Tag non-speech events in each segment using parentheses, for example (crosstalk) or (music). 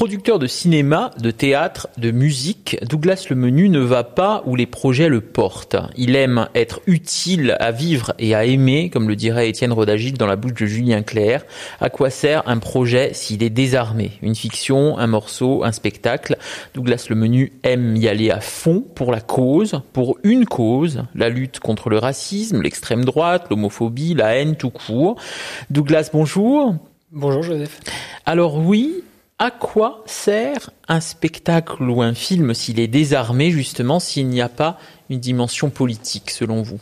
Producteur de cinéma, de théâtre, de musique, Douglas Lemenu ne va pas où les projets le portent. Il aime être utile à vivre et à aimer, comme le dirait Étienne Rodagil dans la bouche de Julien Clerc. À quoi sert un projet s'il est désarmé? Une fiction, un morceau, un spectacle? Douglas Lemenu aime y aller à fond pour la cause, pour une cause, la lutte contre le racisme, l'extrême droite, l'homophobie, la haine tout court. Douglas, bonjour. Bonjour Joseph. Alors oui, à quoi sert un spectacle ou un film s'il est désarmé, justement, s'il n'y a pas une dimension politique, selon vous?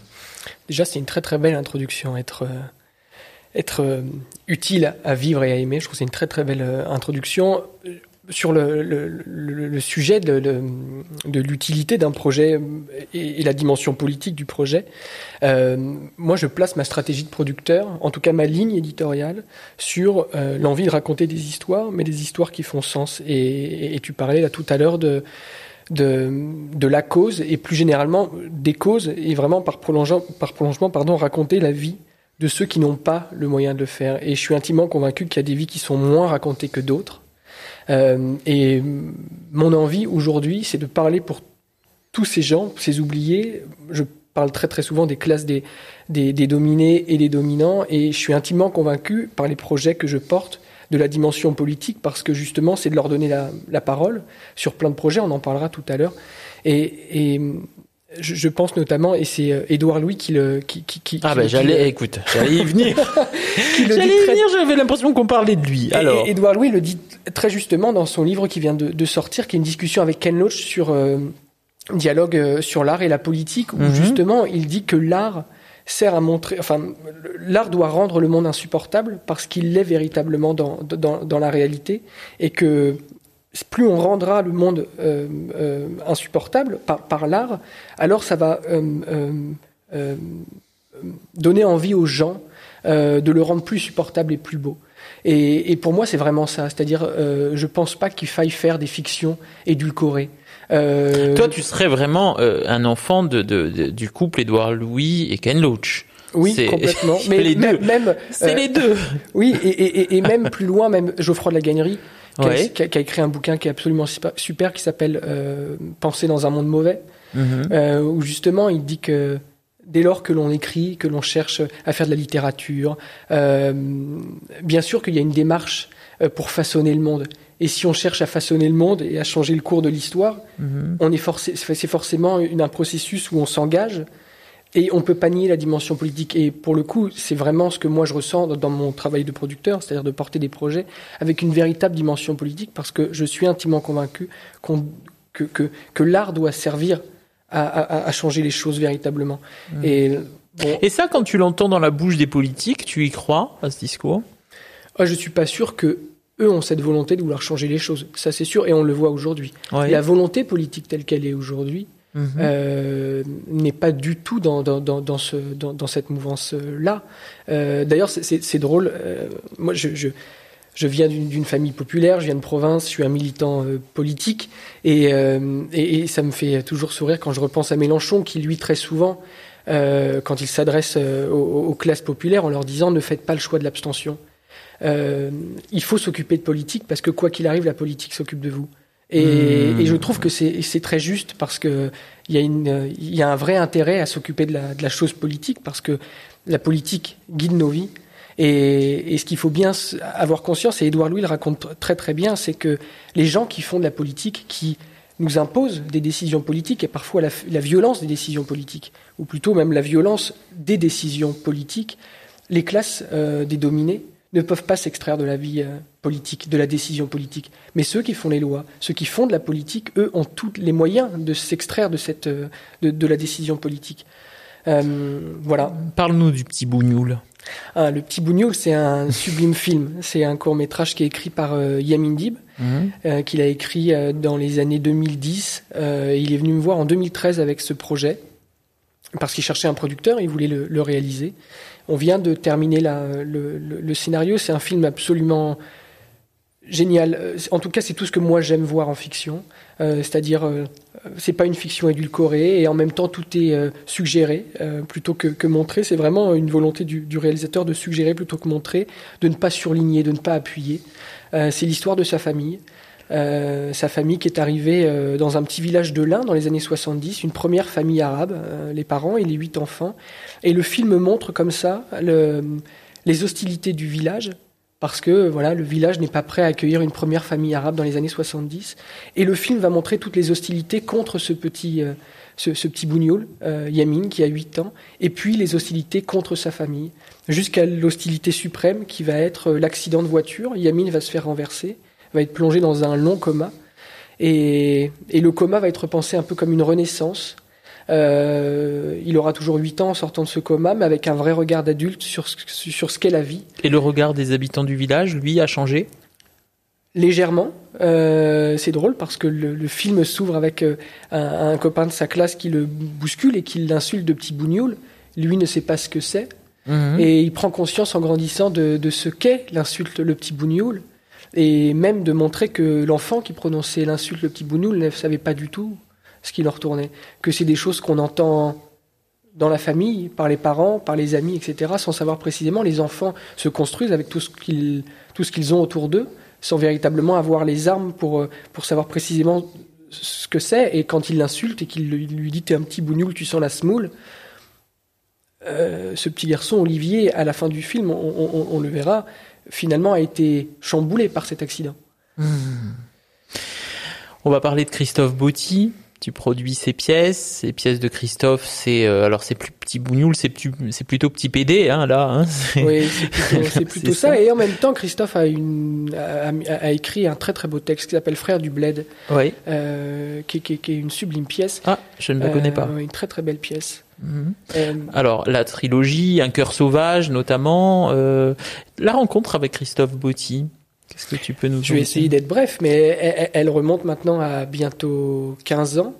Déjà, c'est une très très belle introduction, être, euh, euh, utile à vivre et à aimer. Je trouve que c'est une très très belle euh, introduction sur le, sujet de, l'utilité d'un projet et, la dimension politique du projet, euh, moi je place ma stratégie de producteur, en tout cas ma ligne éditoriale, sur euh, l'envie de raconter des histoires, mais des histoires qui font sens. Et, tu parlais là tout à l'heure de, la cause et plus généralement des causes et vraiment par prolongement, par prolongement pardon, raconter la vie de ceux qui n'ont pas le moyen de le faire. Et je suis intimement convaincu qu'il y a des vies qui sont moins racontées que d'autres et mon envie aujourd'hui, c'est de parler pour tous ces gens, ces oubliés. Je parle très très souvent des classes des, des, dominés et des dominants, et je suis intimement convaincu par les projets que je porte de la dimension politique, parce que justement, c'est de leur donner la, la, parole sur plein de projets, on en parlera tout à l'heure. Et je, je, pense notamment, et c'est euh, Édouard Louis qui le. Qui, qui, qui, ah, ben bah, j'allais, écoute, j'allais y venir. (laughs) j'allais y venir, j'avais l'impression qu'on parlait de lui. Alors. Édouard Louis le dit très justement dans son livre qui vient de, de sortir, qui est une discussion avec Ken Loach sur euh, dialogue euh, sur l'art et la politique, où mm -hmm. justement il dit que l'art sert à montrer, enfin, l'art doit rendre le monde insupportable parce qu'il l'est véritablement dans, dans, dans la réalité et que plus on rendra le monde euh, euh, insupportable par, par l'art, alors ça va euh, donner envie aux gens de le rendre plus supportable et plus beau. Et, et pour moi, c'est vraiment ça. C'est-à-dire, je pense pas qu'il faille faire des fictions édulcorées. Toi, tu serais vraiment un enfant de, de, de, du couple Édouard Louis et Ken Loach. Oui, complètement. (laughs) Mais les même, deux. même c'est les deux. Oui, et, et, et même plus loin, même Geoffroy de la Gagnerie ouais. qui, a, qui, a, écrit un bouquin qui est absolument super, qui s'appelle euh, Penser dans un monde mauvais, mm -hmm. euh, où justement il dit que dès lors que l'on écrit, que l'on cherche à faire de la littérature, euh, bien sûr qu'il y a une démarche euh, pour façonner le monde. Et si on cherche à façonner le monde et à changer le cours de l'histoire, -hmm. on est forcé, c'est forcément une, un processus où on s'engage et on peut pas nier la dimension politique. Et pour le coup, c'est vraiment ce que moi je ressens dans mon travail de producteur, c'est-à-dire de porter des projets avec une véritable dimension politique, parce que je suis intimement convaincu qu que, que, que l'art doit servir à, à, à, changer les choses véritablement. Mmh. Et, bon, Et ça, quand tu l'entends dans la bouche des politiques, tu y crois à ce discours? Ah, Je suis pas sûr que eux ont cette volonté de vouloir changer les choses. Ça, c'est sûr, et on le voit aujourd'hui. Ouais. La volonté politique telle qu'elle est aujourd'hui, Mmh. Euh, n'est pas du tout dans, dans, dans, dans ce, dans, cette mouvance-là. Euh, D'ailleurs, c'est drôle. Euh, moi, je, je, je viens d'une famille populaire, je viens de province, je suis un militant euh, politique, et, euh, et, et, ça me fait toujours sourire quand je repense à Mélenchon, qui lui, très souvent, euh, quand il s'adresse aux, aux, classes populaires en leur disant ne faites pas le choix de l'abstention. il faut s'occuper de politique parce que quoi qu'il arrive, la politique s'occupe de vous. Et, mmh. et, je trouve que c'est très juste parce que il y a une il y a un vrai intérêt à s'occuper de la, de la chose politique parce que la politique guide nos vies et, et ce qu'il faut bien avoir conscience et Édouard Louis le raconte très très bien c'est que les gens qui font de la politique qui nous imposent des décisions politiques et parfois la, la violence des décisions politiques ou plutôt même la violence des décisions politiques les classes euh, des dominés ne peuvent pas s'extraire de la vie euh, politique, de la décision politique. Mais ceux qui font les lois, ceux qui font de la politique, eux, ont tous les moyens de s'extraire de, cette, euh, de, de, la décision politique. Euh, voilà. Parle-nous du petit Bougnoul. Ah, le petit Bougnoul, c'est un (laughs) sublime film. C'est un court métrage qui est écrit par euh, Yamin Dib, mmh. euh, qu'il a écrit dans les années 2010. il est venu me voir en 2013 avec ce projet parce qu'il cherchait un producteur, il voulait le, le réaliser. On vient de terminer le, scénario. C'est un film absolument génial. En tout cas, c'est tout ce que moi j'aime voir en fiction. Euh, C'est-à-dire, euh, c'est pas une fiction édulcorée et en même temps tout est euh, suggéré euh, plutôt que, montré. C'est vraiment une volonté du, réalisateur de suggérer plutôt que montrer, de ne pas surligner, de ne pas appuyer. Euh, c'est l'histoire de sa famille. Sa famille qui est arrivée dans un petit village de l'Ain dans les années 70, une première famille arabe, les parents et les huit enfants. Et le film montre comme ça le, les hostilités du village, parce que voilà, le village n'est pas prêt à accueillir une première famille arabe dans les années 70. Et le film va montrer toutes les hostilités contre ce petit, euh, ce, petit bougnoul, euh, Yamin, qui a 8 ans, et puis les hostilités contre sa famille, jusqu'à l'hostilité suprême qui va être euh, l'accident de voiture. Yamin va se faire renverser, va être plongé dans un long coma, et, et le coma va être pensé un peu comme une renaissance, euh, il aura toujours 8 ans en sortant de ce coma, mais avec un vrai regard d'adulte sur, sur ce qu'est la vie. Et le regard des habitants du village, lui, a changé? Légèrement. Euh, c'est drôle parce que le, film s'ouvre avec euh, un, copain de sa classe qui le bouscule et qui l'insulte de petit bougnoul. Lui ne sait pas ce que c'est. Mhm. Et il prend conscience en grandissant de, de ce qu'est l'insulte le petit bougnoul. Et même de montrer que l'enfant qui prononçait l'insulte le petit bougnoul ne savait pas du tout ce qui leur tournait. Que c'est des choses qu'on entend dans la famille, par les parents, par les amis, etc., sans savoir précisément. Les enfants se construisent avec tout ce qu'ils, ont autour d'eux, sans véritablement avoir les armes pour, euh, pour savoir précisément ce que c'est. Et quand il l'insulte et qu'il lui dit T'es un petit bougnoul, tu sens la smoule. Euh, ce petit garçon, Olivier, à la fin du film, on, le verra, finalement a été chamboulé par cet accident. Hmm. On va parler de Christophe Botti, tu produis ces pièces, ces pièces de Christophe, c'est euh, alors c'est plus petit bougnoul, c'est plutôt petit PD hein, là. Hein, oui, c'est plutôt, (laughs) ça. Et en même temps, Christophe a, une, a, écrit un très très beau texte qui s'appelle Frère du bled, oui. euh, qui, qui, qui, est une sublime pièce. Ah, je ne la connais pas. Une très très belle pièce. Euh, alors la trilogie, Un cœur sauvage notamment, la rencontre avec Christophe Botti. Qu'est-ce que tu peux nous Je vais essayer d'être bref, mais elle, remonte maintenant à bientôt 15 ans.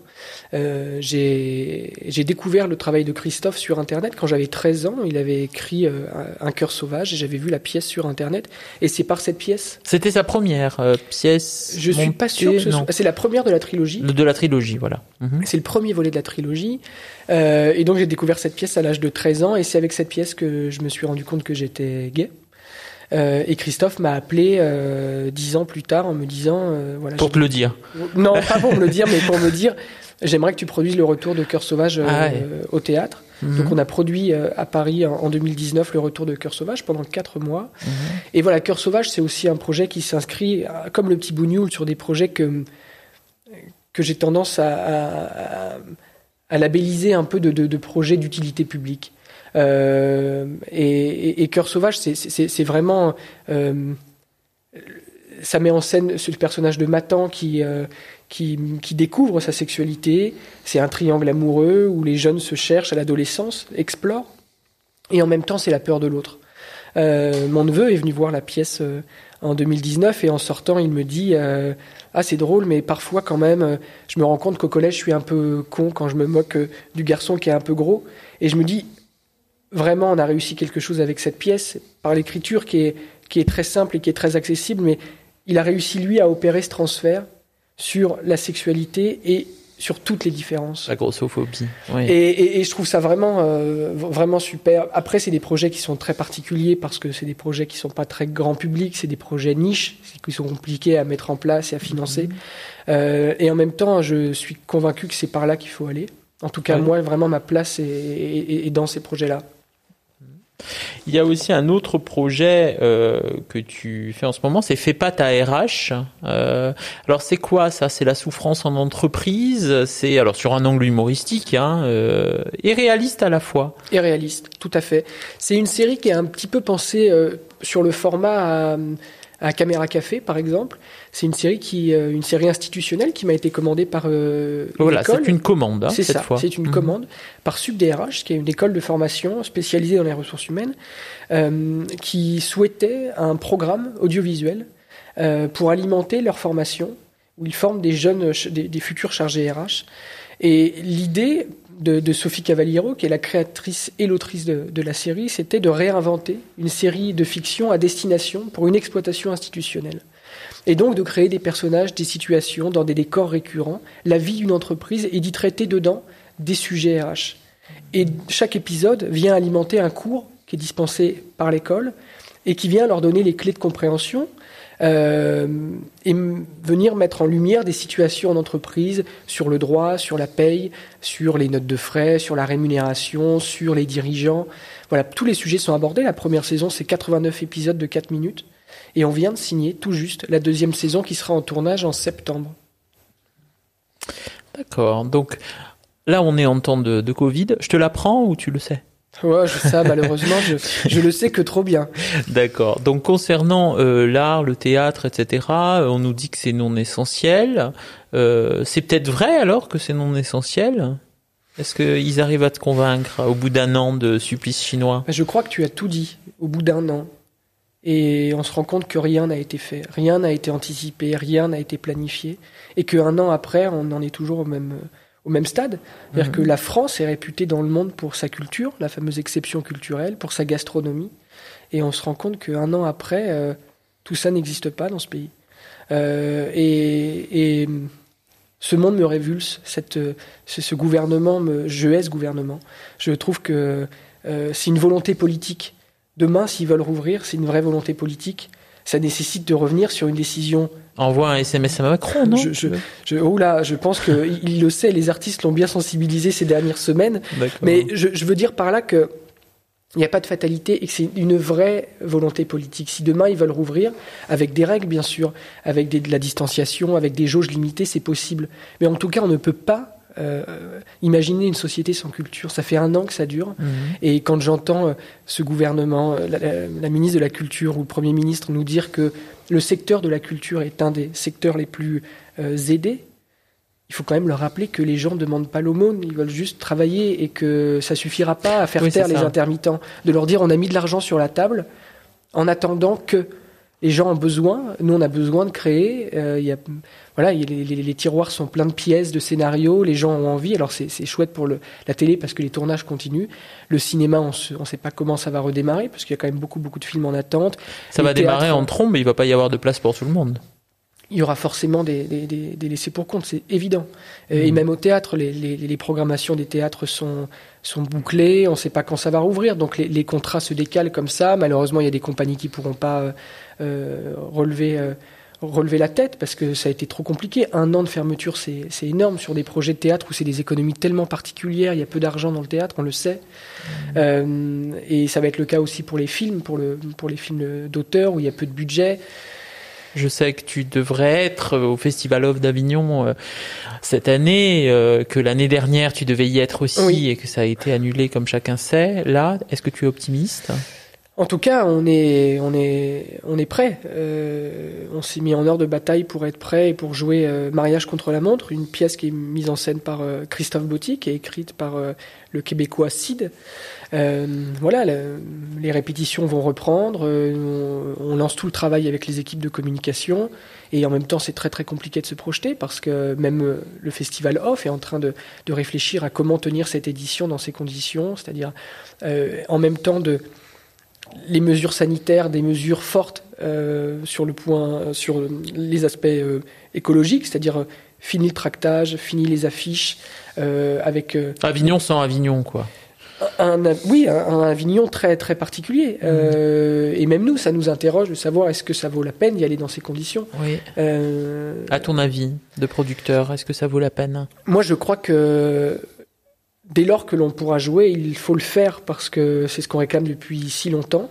Euh, j'ai découvert le travail de Christophe sur Internet quand j'avais 13 ans. Il avait écrit euh, Un cœur sauvage et j'avais vu la pièce sur Internet. Et c'est par cette pièce. C'était sa première euh, pièce. Je suis pas sûr que ce soit. C'est la première de la trilogie. De la trilogie, voilà. C'est le premier volet de la trilogie. Et donc j'ai découvert cette pièce à l'âge de 13 ans et c'est avec cette pièce que je me suis rendu compte que j'étais gay. Euh, et Christophe m'a appelé euh, dix ans plus tard en me disant euh, voilà. Pour te le dire. Non, pas pour me le dire, mais pour me dire j'aimerais que tu produises le retour de Cœur Sauvage ah au théâtre. Mhm. Donc on a produit à Paris en, 2019 le retour de Cœur Sauvage pendant quatre mois. Mhm. Et voilà, Cœur Sauvage, c'est aussi un projet qui s'inscrit, comme le petit bougnoul, sur des projets que, que j'ai tendance à, à, labelliser un peu de, de, de projets d'utilité publique. Euh, et, et, Cœur sauvage, c'est vraiment euh, ça met en scène ce personnage de Matan qui, euh, qui, découvre sa sexualité. C'est un triangle amoureux où les jeunes se cherchent à l'adolescence, explorent, et en même temps c'est la peur de l'autre. Euh, mon neveu est venu voir la pièce en 2019 et en sortant il me dit ah c'est drôle mais parfois quand même je me rends compte qu'au collège je suis un peu con quand je me moque du garçon qui est un peu gros et je me dis vraiment, on a réussi quelque chose avec cette pièce, par l'écriture qui est très simple et qui est très accessible, mais il a réussi, lui, à opérer ce transfert sur la sexualité et sur toutes les différences. La grossophobie. Oui. Et, et, je trouve ça vraiment, euh, vraiment super. Après, c'est des projets qui sont très particuliers parce que c'est des projets qui sont pas très grand public, c'est des projets niches, qui sont compliqués à mettre en place et à financer. Mhm. Euh, et en même temps, je suis convaincu que c'est par là qu'il faut aller. En tout cas, moi, vraiment, ma place est dans ces projets-là. Il y a aussi un autre projet euh, que tu fais en ce moment, c'est Fais pas ta RH. Euh, alors c'est quoi ça? C'est la souffrance en entreprise? C'est alors sur un angle humoristique hein, euh, et réaliste à la fois. Et réaliste, tout à fait. C'est une série qui est un petit peu pensée euh, sur le format à Caméra Café, par exemple. C'est une série qui, euh, une série institutionnelle qui m'a été commandée par euh, voilà, c'est une commande. Hein, c'est ça, c'est une mhm. commande par SubDRH, qui est une école de formation spécialisée dans les ressources humaines, euh, qui souhaitait un programme audiovisuel euh, pour alimenter leur formation, où ils forment des jeunes, des, des futurs chargés RH. Et l'idée de, Sophie Cavaliero, qui est la créatrice et l'autrice de, la série, c'était de réinventer une série de fiction à destination pour une exploitation institutionnelle. Et donc de créer des personnages, des situations dans des décors récurrents, la vie d'une entreprise et d'y traiter dedans des sujets RH. Et chaque épisode vient alimenter un cours qui est dispensé par l'école et qui vient leur donner les clés de compréhension et venir mettre en lumière des situations en entreprise sur le droit, sur la paye, sur les notes de frais, sur la rémunération, sur les dirigeants. Voilà, tous les sujets sont abordés. La première saison, c'est 89 épisodes de 4 minutes. Et on vient de signer tout juste la deuxième saison qui sera en tournage en septembre. D'accord. Donc là, on est en temps de, de Covid. Je te l'apprends ou tu le sais? Ouais, je, ça malheureusement, je, je le sais que trop bien. D'accord. Donc concernant euh, l'art, le théâtre, etc., euh, on nous dit que c'est non essentiel. Euh, c'est peut-être vrai alors que c'est non essentiel? Est-ce qu'ils arrivent à te convaincre au bout d'un an de supplice chinois? Je crois que tu as tout dit au bout d'un an. Et on se rend compte que rien n'a été fait, rien n'a été anticipé, rien n'a été planifié, et qu'un an après, on en est toujours au même au même stade. C'est-à-dire que mhm. la France est réputée dans le monde pour sa culture, la fameuse exception culturelle, pour sa gastronomie. Et on se rend compte qu'un an après, euh, tout ça n'existe pas dans ce pays. Euh, et, ce monde me révulse, cette, ce, gouvernement, me, je hais ce gouvernement. Je trouve que euh, c'est une volonté politique. Demain, s'ils veulent rouvrir, c'est une vraie volonté politique. Ça nécessite de revenir sur une décision Envoie un SMS à Macron, non je, je, je, là, je pense qu'il le sait, les artistes l'ont bien sensibilisé ces dernières semaines. Mais je, je veux dire par là que il n'y a pas de fatalité et que c'est une vraie volonté politique. Si demain ils veulent rouvrir, avec des règles bien sûr, avec de la distanciation, avec des jauges limitées, c'est possible. Mais en tout cas, on ne peut pas euh, imaginer une société sans culture. Ça fait un an que ça dure. Mhm. Et quand j'entends euh, ce gouvernement, euh, la, ministre de la Culture ou le Premier ministre nous dire que le secteur de la culture est un des secteurs les plus aidés, il faut quand même leur rappeler que les gens ne demandent pas l'aumône, ils veulent juste travailler et que ça suffira pas à faire taire les intermittents. De leur dire on a mis de l'argent sur la table en attendant que les gens ont besoin, nous on a besoin de créer. Euh, y a, voilà, les, tiroirs sont pleins de pièces, de scénarios, les gens ont envie. Alors c'est chouette pour le, la télé parce que les tournages continuent. Le cinéma, on ne sait pas comment ça va redémarrer parce qu'il y a quand même beaucoup beaucoup de films en attente. Ça va démarrer en trombe, mais il va pas y avoir de place pour tout le monde. Il y aura forcément des, des, des, laissés pour compte, c'est évident. Et mmh. même au théâtre, les, les, programmations des théâtres sont, sont bouclées, on ne sait pas quand ça va rouvrir, donc les, contrats se décalent comme ça. Malheureusement, il y a des compagnies qui pourront pas euh, euh, relever, euh, relever la tête parce que ça a été trop compliqué. Un an de fermeture, c'est énorme sur des projets de théâtre où c'est des économies tellement particulières, il y a peu d'argent dans le théâtre, on le sait. Mmh. Euh, et ça va être le cas aussi pour les films, pour, le, pour les films d'auteur où il y a peu de budget. Je sais que tu devrais être au Festival of d'Avignon cette année, que l'année dernière tu devais y être aussi et que ça a été annulé comme chacun sait. Là, est-ce que tu es optimiste? En tout cas, on est, on est, on est prêt. Euh, on s'est mis en heure de bataille pour être prêt et pour jouer euh, Mariage contre la montre, une pièce qui est mise en scène par euh, Christophe Botti, qui est écrite par le Québécois Sid. voilà, les répétitions vont reprendre. On, lance tout le travail avec les équipes de communication et en même temps, c'est très très compliqué de se projeter parce que même le festival Off est en train de, de réfléchir à comment tenir cette édition dans ces conditions, c'est-à-dire en même temps de les mesures sanitaires, des mesures fortes euh, sur le point, sur les aspects euh, écologiques, c'est-à-dire euh, fini le tractage, fini les affiches, avec Avignon sans Avignon, quoi. Un, oui, un, Avignon très très particulier. Mmh. et même nous, ça nous interroge de savoir est-ce que ça vaut la peine d'y aller dans ces conditions. Oui. à ton avis, de producteur, est-ce que ça vaut la peine? Moi, je crois que dès lors que l'on pourra jouer, il faut le faire parce que c'est ce qu'on réclame depuis si longtemps.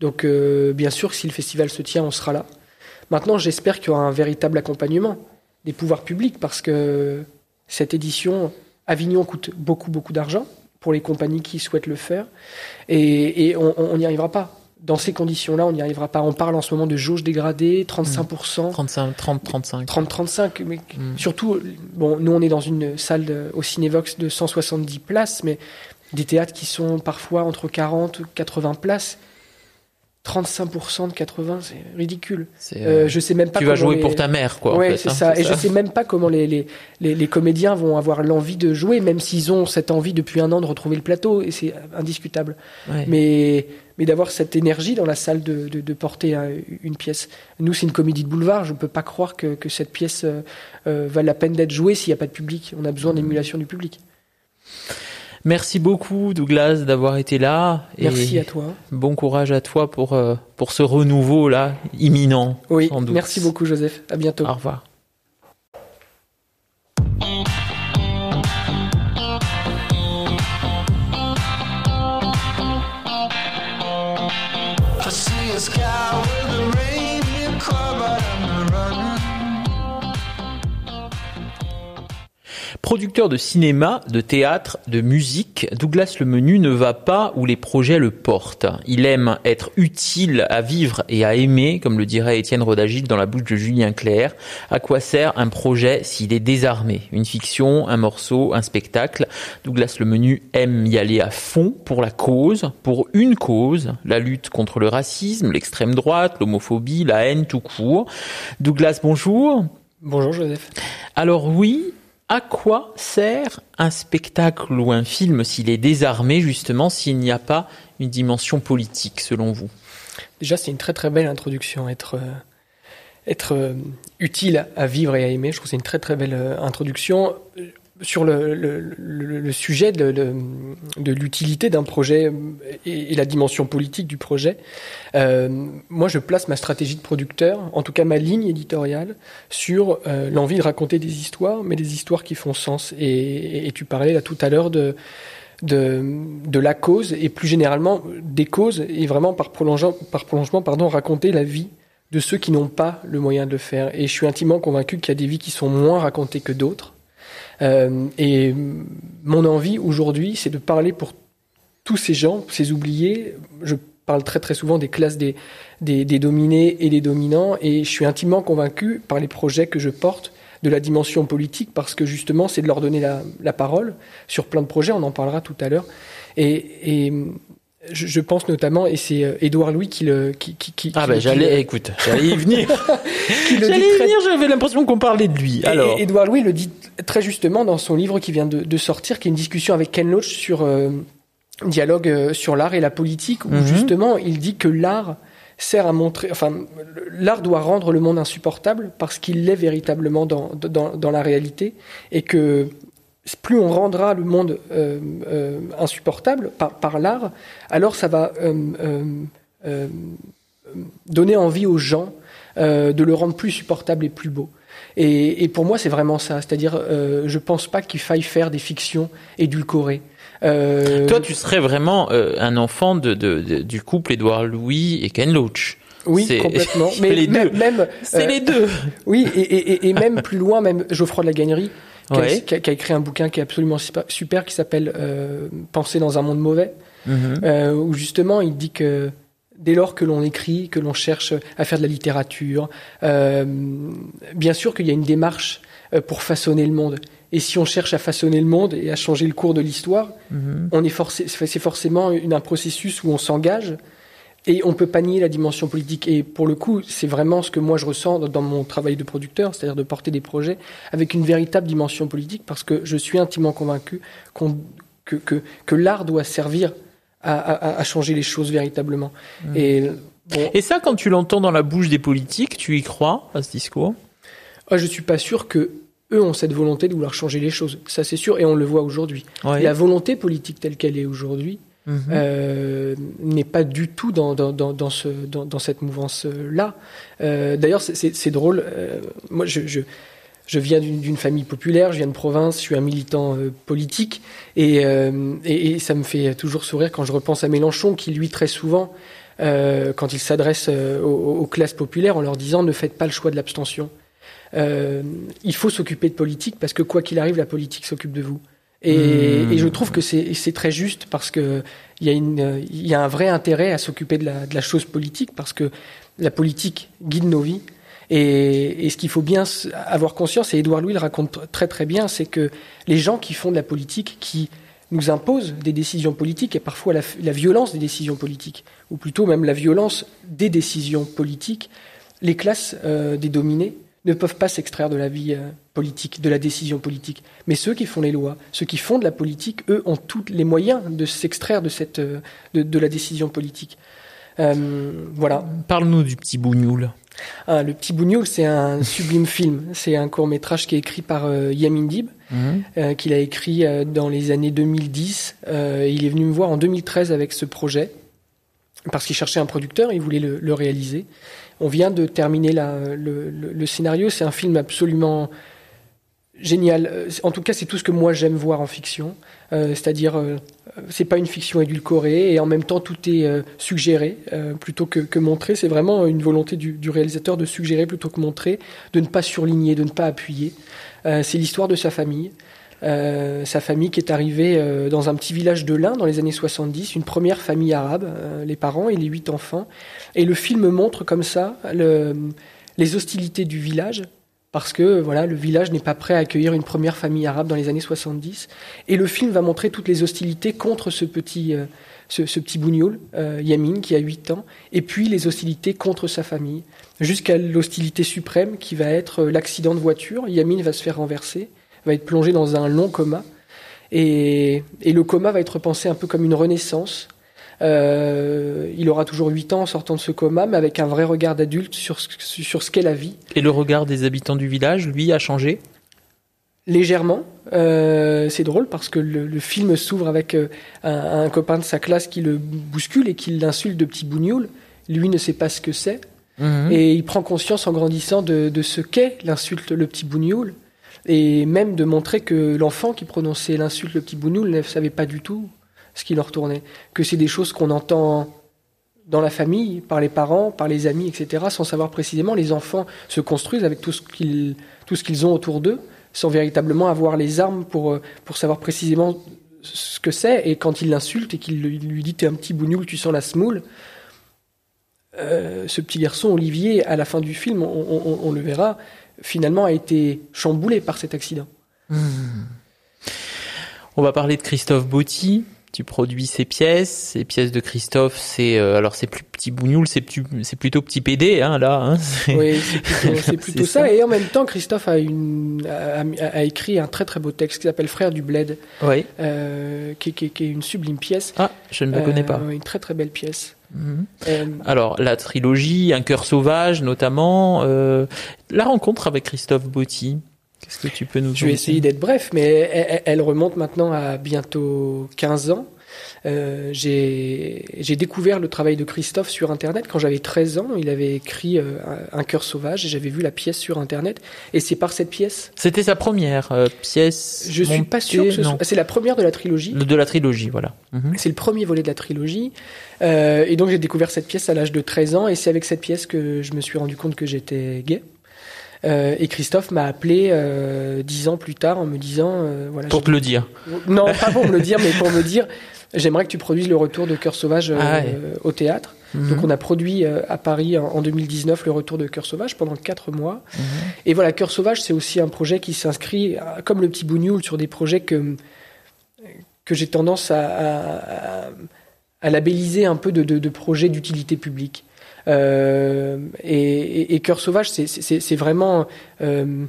Donc euh, bien sûr, si le festival se tient, on sera là. Maintenant, j'espère qu'il y aura un véritable accompagnement des pouvoirs publics parce que cette édition, Avignon coûte beaucoup, beaucoup d'argent pour les compagnies qui souhaitent le faire et, on n'y arrivera pas dans ces conditions-là, on n'y arrivera pas. On parle en ce moment de jauge dégradée, 35%. 35, 30, 35. 30, 35. Mais mm. surtout, bon, nous, on est dans une salle au Cinévox de 170 places, mais des théâtres qui sont parfois entre 40 et 80 places. 35% de 80, c'est ridicule. Euh, je sais même pas. Tu vas jouer pour ta mère, quoi. Ouais, c'est hein, ça. Et je sais même pas comment les, les, les, comédiens vont avoir l'envie de jouer, même s'ils ont cette envie depuis un an de retrouver le plateau, et c'est indiscutable. Mais, mais d'avoir cette énergie dans la salle de, de, porter une pièce. Nous, c'est une comédie de boulevard. Je ne peux pas croire que, que cette pièce euh, euh la peine d'être jouée s'il n'y a pas de public. On a besoin d'émulation du public. Merci beaucoup Douglas d'avoir été là. Merci à toi. Bon courage à toi pour, euh, pour ce renouveau là imminent. Oui, merci beaucoup Joseph. À bientôt. Au revoir. Producteur de cinéma, de théâtre, de musique, Douglas Le Menu ne va pas où les projets le portent. Il aime être utile à vivre et à aimer, comme le dirait Étienne Rodagil dans la bouche de Julien Clerc. À quoi sert un projet s'il est désarmé? Une fiction, un morceau, un spectacle? Douglas Le Menu aime y aller à fond pour la cause, pour une cause, la lutte contre le racisme, l'extrême droite, l'homophobie, la haine tout court. Douglas, bonjour. Bonjour Joseph. Alors oui, à quoi sert un spectacle ou un film s'il est désarmé, justement, s'il n'y a pas une dimension politique, selon vous? Déjà, c'est une très très belle introduction, être, euh, euh, utile à vivre et à aimer. Je trouve que c'est une très très belle euh, introduction sur le, sujet de, l'utilité d'un projet et, la dimension politique du projet, euh, moi je place ma stratégie de producteur, en tout cas ma ligne éditoriale, sur euh, l'envie de raconter des histoires, mais des histoires qui font sens. Et, tu parlais là tout à l'heure de, la cause et plus généralement des causes et vraiment par, prolongeant, par prolongement pardon, raconter la vie de ceux qui n'ont pas le moyen de le faire. Et je suis intimement convaincu qu'il y a des vies qui sont moins racontées que d'autres euh, et mon envie aujourd'hui, c'est de parler pour tous ces gens, ces oubliés. Je parle très très souvent des classes des, des, dominés et des dominants, et je suis intimement convaincu par les projets que je porte de la dimension politique, parce que justement, c'est de leur donner la, la, parole sur plein de projets, on en parlera tout à l'heure. Et, et je, pense notamment, et c'est euh, Édouard Louis qui le. Qui, qui, ah ben j'allais, écoute, j'allais y venir. (laughs) j'allais y venir, j'avais l'impression qu'on parlait de lui. Alors. Édouard Louis le dit très justement dans son livre qui vient de, de sortir, qui est une discussion avec Ken Loach sur euh, dialogue euh, sur l'art et la politique, où mhm. justement il dit que l'art sert à montrer, enfin, l'art doit rendre le monde insupportable parce qu'il l'est véritablement dans, dans, dans la réalité et que plus on rendra le monde euh, euh, insupportable par, l'art, alors ça va euh, donner envie aux gens de le rendre plus supportable et plus beau. Et, pour moi, c'est vraiment ça. C'est-à-dire, je pense pas qu'il faille faire des fictions édulcorées. Toi, tu serais vraiment un enfant de, du couple Édouard Louis et Ken Loach. Oui, complètement. (laughs) Mais les deux. Même, c'est les deux. (laughs) Oui, et, et, même plus loin, même Geoffroy de la Gagnerie, qui, a, écrit un bouquin qui est absolument super, qui s'appelle euh, Penser dans un monde mauvais, mhm. euh, où justement il dit que dès lors que l'on écrit, que l'on cherche à faire de la littérature, euh, bien sûr qu'il y a une démarche euh, pour façonner le monde. Et si on cherche à façonner le monde et à changer le cours de l'histoire, mhm. on est forcé, c'est forcément un processus où on s'engage et on peut pas nier la dimension politique. Et pour le coup, c'est vraiment ce que moi je ressens dans mon travail de producteur, c'est-à-dire de porter des projets avec une véritable dimension politique, parce que je suis intimement convaincu que, que, que l'art doit servir à, à, à, changer les choses véritablement. Mmh. Et, Et ça, quand tu l'entends dans la bouche des politiques, tu y crois à ce discours? Ah, Je suis pas sûr que eux ont cette volonté de vouloir changer les choses. Ça, c'est sûr, et on le voit aujourd'hui. La volonté politique telle qu'elle est aujourd'hui, Mhm. Euh, n'est pas du tout dans, dans, dans, ce, dans, dans cette mouvance-là. Euh, D'ailleurs, c'est drôle. Euh, moi, je, je, je viens d'une famille populaire, je viens de province, je suis un militant euh, politique, et, euh, et, et, ça me fait toujours sourire quand je repense à Mélenchon, qui lui très souvent, quand il s'adresse aux, aux, classes populaires, en leur disant ne faites pas le choix de l'abstention. il faut s'occuper de politique parce que quoi qu'il arrive, la politique s'occupe de vous. Et, et, je trouve que c'est très juste parce que il y, a une, il y a un vrai intérêt à s'occuper de la, de la, chose politique parce que la politique guide nos vies. Et, et ce qu'il faut bien avoir conscience, et Édouard Louis le raconte très très bien, c'est que les gens qui font de la politique, qui nous imposent des décisions politiques et parfois la, la violence des décisions politiques, ou plutôt même la violence des décisions politiques, les classes euh, des dominés ne peuvent pas s'extraire de la vie euh, politique, de la décision politique. Mais ceux qui font les lois, ceux qui font de la politique, eux, ont tous les moyens de s'extraire de, euh, de, de, la décision politique. Euh, voilà. Parle-nous du petit bougnoul. ah, Le Petit Bougnoul, c'est un (laughs) sublime film. C'est un court métrage qui est écrit par euh, Yamin Dib, euh, qu'il a écrit dans les années 2010. il est venu me voir en 2013 avec ce projet parce qu'il cherchait un producteur, il voulait le, réaliser. On vient de terminer le, scénario. C'est un film absolument génial. En tout cas, c'est tout ce que moi j'aime voir en fiction. C'est-à-dire c'est pas une fiction édulcorée et en même temps tout est euh, suggéré euh, plutôt que, montré. C'est vraiment une volonté du, réalisateur de suggérer plutôt que montrer, de ne pas surligner, de ne pas appuyer. Euh, c'est l'histoire de sa famille. Sa famille qui est arrivée dans un petit village de l'Ain dans les années 70, une première famille arabe, les parents et les huit enfants. Et le film montre comme ça le, les hostilités du village, parce que voilà, le village n'est pas prêt à accueillir une première famille arabe dans les années 70. Et le film va montrer toutes les hostilités contre ce petit, euh, ce, petit bougnoul, euh, Yamin, qui a 8 ans, et puis les hostilités contre sa famille, jusqu'à l'hostilité suprême qui va être euh, l'accident de voiture. Yamin va se faire renverser, va être plongé dans un long coma, et, et le coma va être pensé un peu comme une renaissance, euh, il aura toujours 8 ans en sortant de ce coma, mais avec un vrai regard d'adulte sur, sur ce qu'est la vie. Et le regard des habitants du village, lui, a changé? Légèrement. Euh, c'est drôle parce que le, film s'ouvre avec euh, un, copain de sa classe qui le bouscule et qui l'insulte de petit bougnoul. Lui ne sait pas ce que c'est. Mhm. Et il prend conscience en grandissant de, de ce qu'est l'insulte le petit bougnoul. Et même de montrer que l'enfant qui prononçait l'insulte le petit bougnoul ne savait pas du tout ce qui leur tournait. Que c'est des choses qu'on entend dans la famille, par les parents, par les amis, etc., sans savoir précisément. Les enfants se construisent avec tout ce qu'ils, ont autour d'eux, sans véritablement avoir les armes pour, euh, pour savoir précisément ce que c'est. Et quand il l'insulte et qu'il lui dit T'es un petit bougnoul, tu sens la smoule, euh, ce petit garçon, Olivier, à la fin du film, on, le verra, finalement a été chamboulé par cet accident. Hmm. On va parler de Christophe Botti tu produis ces pièces. Ces pièces de Christophe, c'est euh, alors c'est plus petit bougnoul, c'est plutôt petit PD hein, là. Hein, oui, c'est plutôt, (laughs) ça. Et en même temps, Christophe a, une, a, écrit un très très beau texte qui s'appelle Frère du bled, oui. euh, qui, qui, qui, est une sublime pièce. Ah, je ne la connais pas. Euh, une très très belle pièce. Mhm. Euh, alors la trilogie, Un cœur sauvage notamment, la rencontre avec Christophe Botti. Qu'est-ce que tu peux nous Je vais essayer d'être bref, mais elle, remonte maintenant à bientôt 15 ans. Euh, j'ai découvert le travail de Christophe sur Internet quand j'avais 13 ans. Il avait écrit euh, Un cœur sauvage et j'avais vu la pièce sur Internet. Et c'est par cette pièce. C'était sa première euh, pièce. Je suis pas sûr. C'est la première de la trilogie. De la trilogie, voilà. Mhm. C'est le premier volet de la trilogie. et donc j'ai découvert cette pièce à l'âge de 13 ans et c'est avec cette pièce que je me suis rendu compte que j'étais gay. Euh, et Christophe m'a appelé euh, dix ans plus tard en me disant euh, voilà. Pour te le dire. Non, pas pour me le dire, mais pour me dire j'aimerais que tu produises le retour de Cœur Sauvage ah au théâtre. Mhm. Donc on a produit à Paris en, 2019 le retour de Cœur Sauvage pendant quatre mois. Mhm. Et voilà, Cœur Sauvage, c'est aussi un projet qui s'inscrit, comme le petit Bougnoul, sur des projets que, que j'ai tendance à, à, labelliser un peu de, de, de projets d'utilité publique. Euh, et, et, Cœur sauvage, c'est vraiment euh,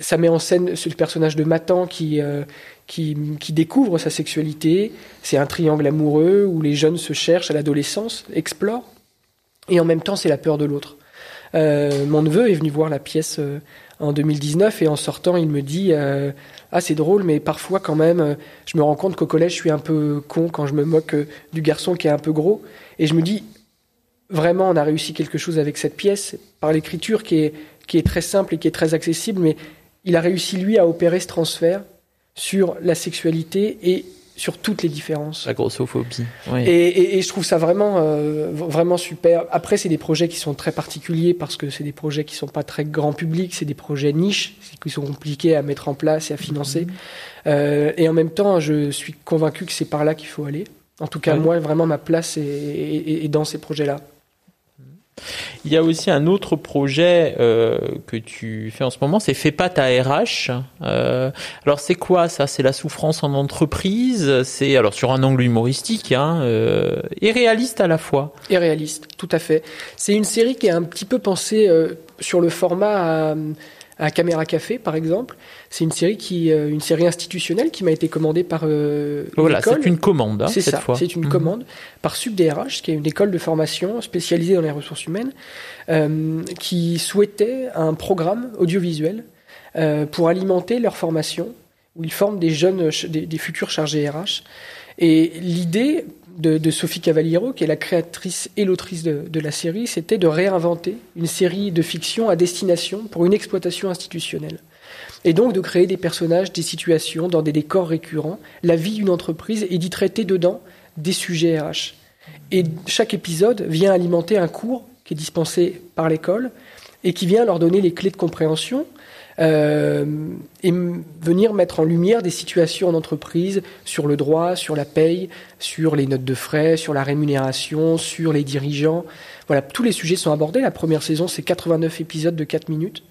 ça met en scène ce personnage de Matan qui, euh, qui, découvre sa sexualité. C'est un triangle amoureux où les jeunes se cherchent à l'adolescence, explorent, et en même temps c'est la peur de l'autre. Euh, mon neveu est venu voir la pièce euh, en 2019 et en sortant il me dit ah c'est drôle mais parfois quand même je me rends compte qu'au collège je suis un peu con quand je me moque du garçon qui est un peu gros et je me dis vraiment, on a réussi quelque chose avec cette pièce, par l'écriture qui est, qui est très simple et qui est très accessible, mais il a réussi, lui, à opérer ce transfert sur la sexualité et sur toutes les différences. La grossophobie. Oui. Et, et, je trouve ça vraiment, euh, vraiment super. Après, c'est des projets qui sont très particuliers parce que c'est des projets qui sont pas très grand public, c'est des projets niches qui sont compliqués à mettre en place et à financer. Euh, et en même temps, je suis convaincu que c'est par là qu'il faut aller. En tout cas, moi, vraiment, ma place est dans ces projets-là. Il y a aussi un autre projet euh, que tu fais en ce moment, c'est Fais pas ta RH. Euh, alors c'est quoi ça? C'est la souffrance en entreprise? C'est alors sur un angle humoristique hein, euh, et réaliste à la fois. Et réaliste, tout à fait. C'est une série qui est un petit peu pensée sur le format à Caméra Café, par exemple. C'est une série qui, euh, une série institutionnelle qui m'a été commandée par. Euh, voilà, c'est une commande. Hein, c'est ça, c'est une mhm. commande par SubDRH, qui est une école de formation spécialisée dans les ressources humaines, euh, qui souhaitait un programme audiovisuel euh, pour alimenter leur formation, où ils forment des jeunes, des, des futurs chargés RH. Et l'idée de, Sophie Cavaliero, qui est la créatrice et l'autrice de, la série, c'était de réinventer une série de fiction à destination pour une exploitation institutionnelle. Et donc de créer des personnages, des situations dans des décors récurrents, la vie d'une entreprise et d'y traiter dedans des sujets RH. Et chaque épisode vient alimenter un cours qui est dispensé par l'école et qui vient leur donner les clés de compréhension euh, et venir mettre en lumière des situations en entreprise sur le droit, sur la paye, sur les notes de frais, sur la rémunération, sur les dirigeants. Voilà, tous les sujets sont abordés. La première saison, c'est 89 épisodes de 4 minutes.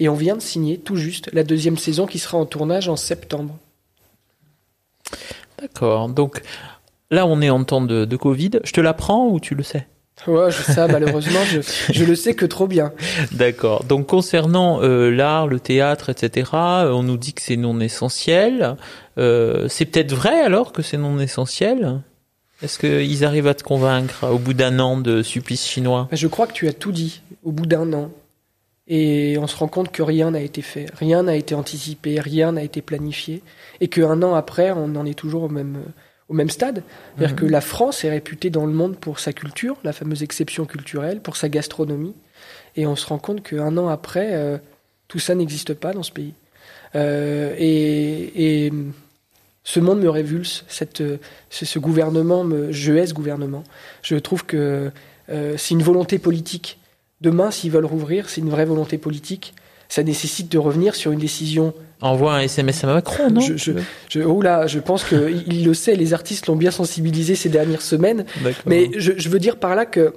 Et on vient de signer tout juste la deuxième saison qui sera en tournage en septembre. D'accord. Donc là, on est en temps de, de Covid. Je te l'apprends ou tu le sais? Ouais, ça, malheureusement, je, je le sais que trop bien. D'accord. Donc, concernant euh, l'art, le théâtre, etc., euh, on nous dit que c'est non essentiel. Euh, c'est peut-être vrai alors que c'est non essentiel? Est-ce qu'ils arrivent à te convaincre au bout d'un an de supplice chinois? Je crois que tu as tout dit au bout d'un an. Et on se rend compte que rien n'a été fait, rien n'a été anticipé, rien n'a été planifié, et qu'un an après, on en est toujours au même au même stade. C'est-à-dire mhm. que la France est réputée dans le monde pour sa culture, la fameuse exception culturelle, pour sa gastronomie. Et on se rend compte qu'un an après, euh, tout ça n'existe pas dans ce pays. Euh, et, ce monde me révulse, cette, ce, gouvernement, me, je hais ce gouvernement. Je trouve que euh, c'est une volonté politique. Demain, s'ils veulent rouvrir, c'est une vraie volonté politique. Ça nécessite de revenir sur une décision Envoie un SMS à Macron, non je, je, je, oh là, je pense qu'il le sait, les artistes l'ont bien sensibilisé ces dernières semaines. Mais je, je, veux dire par là que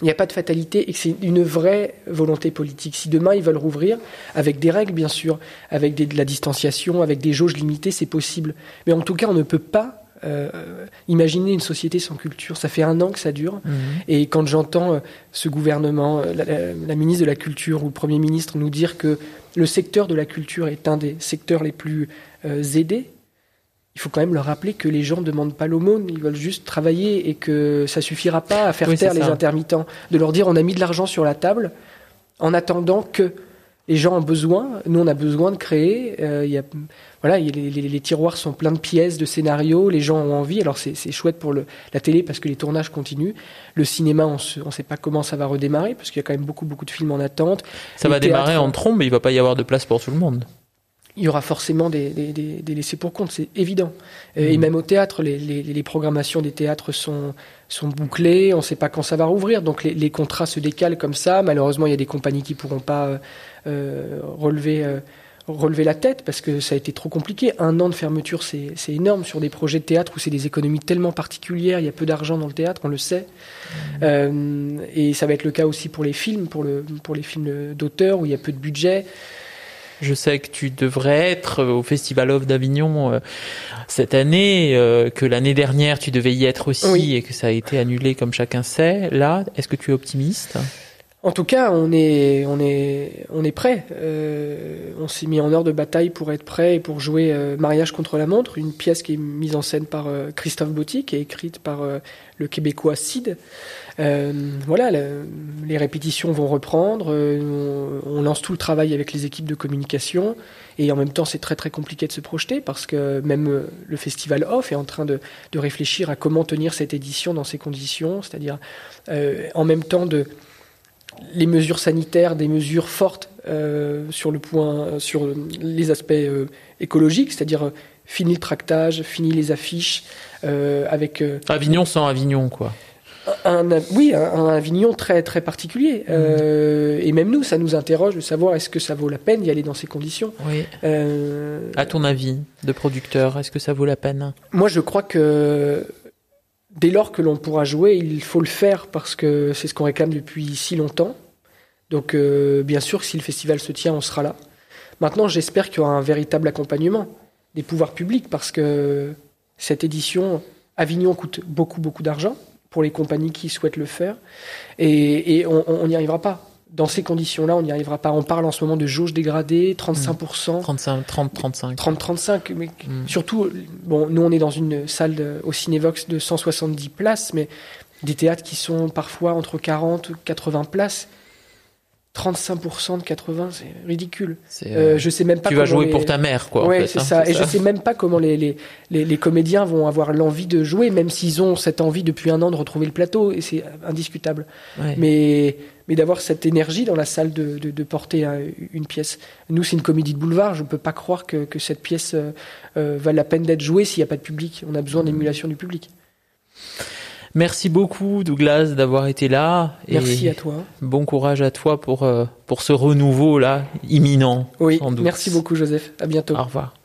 il n'y a pas de fatalité et que c'est une vraie volonté politique. Si demain ils veulent rouvrir, avec des règles bien sûr, avec des, de la distanciation, avec des jauges limitées, c'est possible. Mais en tout cas, on ne peut pas euh, imaginer une société sans culture. Ça fait un an que ça dure. Mhm. Et quand j'entends euh, ce gouvernement, euh, la, ministre de la Culture ou le Premier ministre nous dire que le secteur de la culture est un des secteurs les plus aidés, il faut quand même leur rappeler que les gens ne demandent pas l'aumône, ils veulent juste travailler et que ça suffira pas à faire taire les intermittents. De leur dire on a mis de l'argent sur la table en attendant que les gens ont besoin, nous on a besoin de créer. Euh, y a, voilà, les, tiroirs sont pleins de pièces, de scénarios, les gens ont envie. Alors c'est chouette pour le, la télé parce que les tournages continuent. Le cinéma, on ne sait pas comment ça va redémarrer parce qu'il y a quand même beaucoup beaucoup de films en attente. Ça va démarrer en trombe, mais il va pas y avoir de place pour tout le monde il y aura forcément des, des, des, laissés pour compte, c'est évident. Et mmh. même au théâtre, les, les, les, programmations des théâtres sont, sont bouclées, on ne sait pas quand ça va rouvrir, donc les, les, contrats se décalent comme ça. Malheureusement, il y a des compagnies qui pourront pas euh, euh, relever, euh, relever la tête parce que ça a été trop compliqué. Un an de fermeture, c'est énorme sur des projets de théâtre où c'est des économies tellement particulières, il y a peu d'argent dans le théâtre, on le sait. Mmh. et ça va être le cas aussi pour les films, pour, le, pour les films d'auteur où il y a peu de budget. Je sais que tu devrais être au Festival of d'Avignon euh, cette année, euh, que l'année dernière tu devais y être aussi et que ça a été annulé comme chacun sait. Là, est-ce que tu es optimiste? En tout cas, on est, on est, on est prêt. Euh, on s'est mis en heure de bataille pour être prêt et pour jouer Mariage contre la montre, une pièce qui est mise en scène par Christophe Botti, qui est écrite par le Québécois Sid. Euh, voilà, les répétitions vont reprendre. Euh, on, lance tout le travail avec les équipes de communication. Et en même temps, c'est très très compliqué de se projeter parce que même euh, le festival Off est en train de, de réfléchir à comment tenir cette édition dans ces conditions, c'est-à-dire en même temps de les mesures sanitaires, des mesures fortes sur le point, sur les aspects écologiques, c'est-à-dire fini le tractage, fini les affiches, avec Avignon sans Avignon, quoi un, oui, un, Avignon très très particulier. Euh, et même nous, ça nous interroge de savoir est-ce que ça vaut la peine d'y aller dans ces conditions. Oui. Euh, à ton avis, de producteur, est-ce que ça vaut la peine? Moi, je crois que dès lors que l'on pourra jouer, il faut le faire parce que c'est ce qu'on réclame depuis si longtemps. Donc, euh, bien sûr, si le festival se tient, on sera là. Maintenant, j'espère qu'il y aura un véritable accompagnement des pouvoirs publics parce que cette édition, Avignon coûte beaucoup, beaucoup d'argent pour les compagnies qui souhaitent le faire. Et, on n'y arrivera pas. Dans ces conditions-là, on n'y arrivera pas. On parle en ce moment de jauge dégradée, 35%. 35, 30, 35. 30, 35. Mais mm. surtout, bon, nous, on est dans une salle au Cinévox de 170 places, mais des théâtres qui sont parfois entre 40 80 places. 35% de 80, c'est ridicule. Euh, euh, je sais même pas. Tu vas jouer pour ta mère, quoi. Ouais, c'est hein, ça. Et je sais même pas comment les, les, les, comédiens vont avoir l'envie de jouer, même s'ils ont cette envie depuis un an de retrouver le plateau, et c'est indiscutable. Mais, mais d'avoir cette énergie dans la salle de, de, porter une pièce. Nous, c'est une comédie de boulevard. Je ne peux pas croire que, que cette pièce euh, euh la peine d'être jouée s'il n'y a pas de public. On a besoin d'émulation du public. Merci beaucoup Douglas d'avoir été là. Merci à toi. Bon courage à toi pour, euh, pour ce renouveau là imminent. Oui, merci beaucoup Joseph. À bientôt. Au revoir.